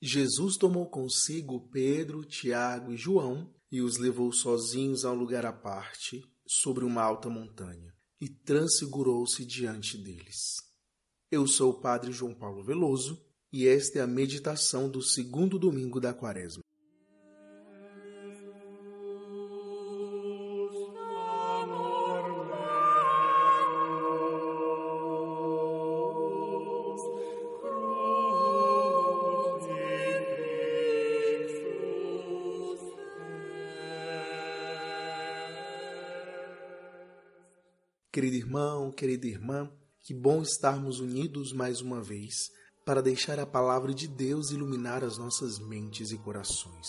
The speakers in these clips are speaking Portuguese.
Jesus tomou consigo Pedro, Tiago e João e os levou sozinhos a um lugar à parte, sobre uma alta montanha, e transfigurou-se diante deles. Eu sou o Padre João Paulo Veloso e esta é a meditação do segundo domingo da Quaresma. Querido irmão, querida irmã, que bom estarmos unidos mais uma vez para deixar a palavra de Deus iluminar as nossas mentes e corações.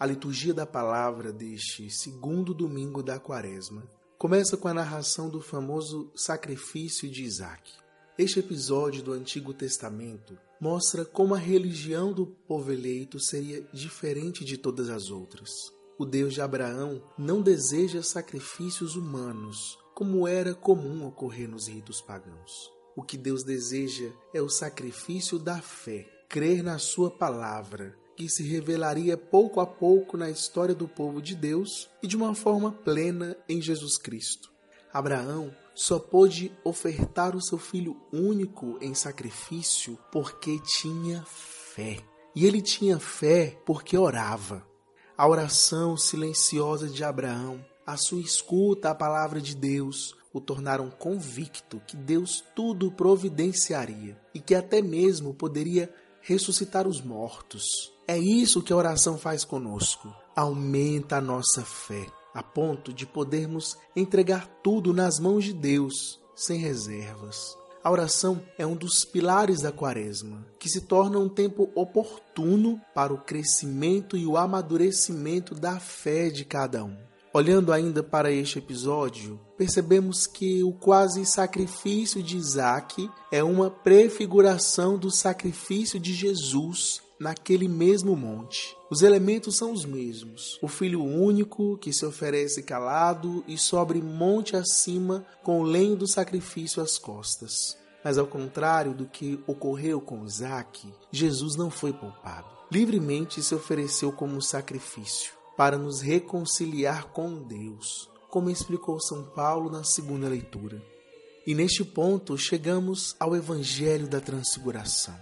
A liturgia da palavra deste segundo domingo da Quaresma começa com a narração do famoso sacrifício de Isaac. Este episódio do Antigo Testamento mostra como a religião do povo eleito seria diferente de todas as outras. O Deus de Abraão não deseja sacrifícios humanos, como era comum ocorrer nos ritos pagãos. O que Deus deseja é o sacrifício da fé, crer na Sua palavra, que se revelaria pouco a pouco na história do povo de Deus e de uma forma plena em Jesus Cristo. Abraão só pôde ofertar o seu filho único em sacrifício porque tinha fé. E ele tinha fé porque orava. A oração silenciosa de Abraão a sua escuta à palavra de Deus o tornaram convicto que Deus tudo providenciaria e que até mesmo poderia ressuscitar os mortos. É isso que a oração faz conosco. Aumenta a nossa fé, a ponto de podermos entregar tudo nas mãos de Deus, sem reservas. A oração é um dos pilares da Quaresma, que se torna um tempo oportuno para o crescimento e o amadurecimento da fé de cada um. Olhando ainda para este episódio, percebemos que o quase sacrifício de Isaac é uma prefiguração do sacrifício de Jesus naquele mesmo monte. Os elementos são os mesmos: o filho único que se oferece calado e sobre monte acima com o lenho do sacrifício às costas. Mas ao contrário do que ocorreu com Isaac, Jesus não foi poupado. Livremente se ofereceu como sacrifício para nos reconciliar com Deus, como explicou São Paulo na segunda leitura. E neste ponto chegamos ao Evangelho da Transfiguração.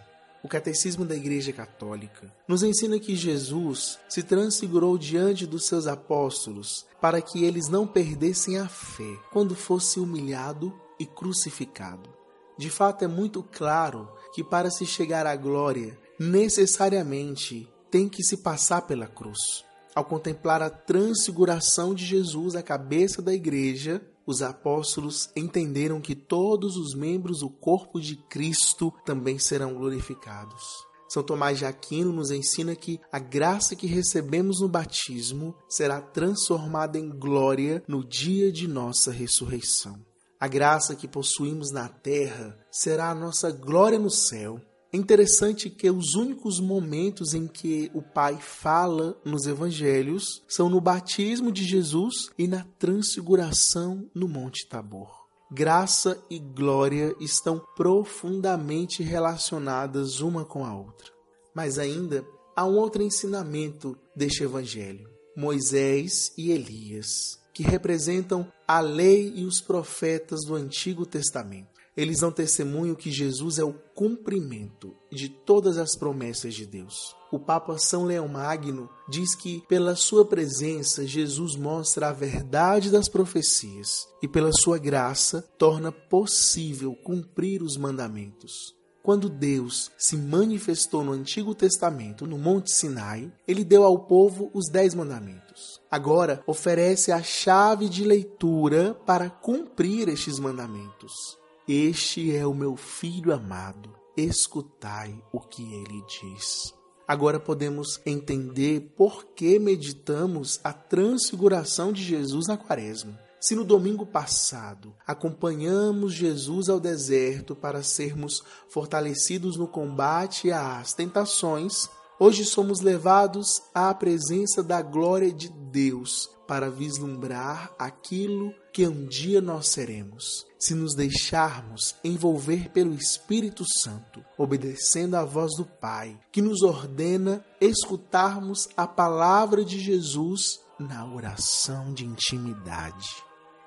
O Catecismo da Igreja Católica nos ensina que Jesus se transfigurou diante dos seus apóstolos para que eles não perdessem a fé quando fosse humilhado e crucificado. De fato, é muito claro que para se chegar à glória, necessariamente tem que se passar pela cruz. Ao contemplar a transfiguração de Jesus à cabeça da igreja, os apóstolos entenderam que todos os membros do corpo de Cristo também serão glorificados. São Tomás de Aquino nos ensina que a graça que recebemos no batismo será transformada em glória no dia de nossa ressurreição. A graça que possuímos na terra será a nossa glória no céu é interessante que os únicos momentos em que o Pai fala nos evangelhos são no batismo de Jesus e na transfiguração no Monte Tabor. Graça e glória estão profundamente relacionadas uma com a outra. Mas ainda há um outro ensinamento deste evangelho: Moisés e Elias, que representam a lei e os profetas do Antigo Testamento. Eles dão testemunho que Jesus é o cumprimento de todas as promessas de Deus. O Papa São Leão Magno diz que, pela sua presença, Jesus mostra a verdade das profecias e, pela sua graça, torna possível cumprir os mandamentos. Quando Deus se manifestou no Antigo Testamento, no Monte Sinai, ele deu ao povo os Dez Mandamentos. Agora, oferece a chave de leitura para cumprir estes mandamentos. Este é o meu filho amado, escutai o que ele diz. Agora podemos entender por que meditamos a transfiguração de Jesus na Quaresma. Se no domingo passado acompanhamos Jesus ao deserto para sermos fortalecidos no combate às tentações, hoje somos levados à presença da glória de Deus para vislumbrar aquilo que um dia nós seremos. Se nos deixarmos envolver pelo Espírito Santo, obedecendo à voz do Pai, que nos ordena escutarmos a palavra de Jesus na oração de intimidade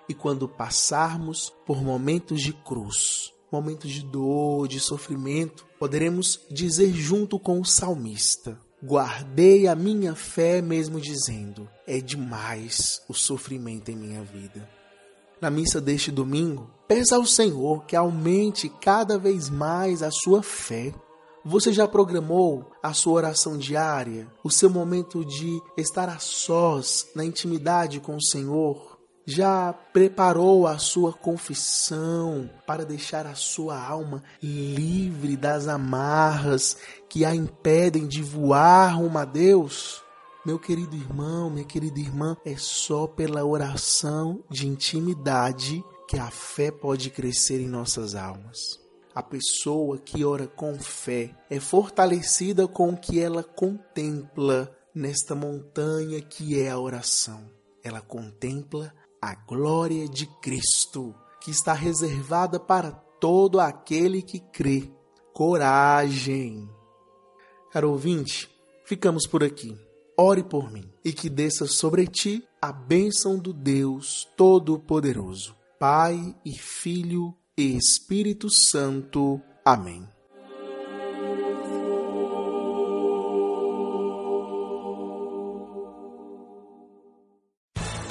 e quando passarmos por momentos de cruz, momentos de dor, de sofrimento, poderemos dizer junto com o salmista: Guardei a minha fé, mesmo dizendo: É demais o sofrimento em minha vida. Na missa deste domingo, peça ao Senhor que aumente cada vez mais a sua fé. Você já programou a sua oração diária, o seu momento de estar a sós, na intimidade com o Senhor? Já preparou a sua confissão para deixar a sua alma livre das amarras que a impedem de voar rumo a Deus? Meu querido irmão, minha querida irmã, é só pela oração de intimidade que a fé pode crescer em nossas almas. A pessoa que ora com fé é fortalecida com o que ela contempla nesta montanha que é a oração. Ela contempla a glória de Cristo, que está reservada para todo aquele que crê. Coragem! Caro ouvinte, ficamos por aqui. Ore por mim e que desça sobre ti a bênção do Deus Todo-Poderoso, Pai e Filho e Espírito Santo. Amém.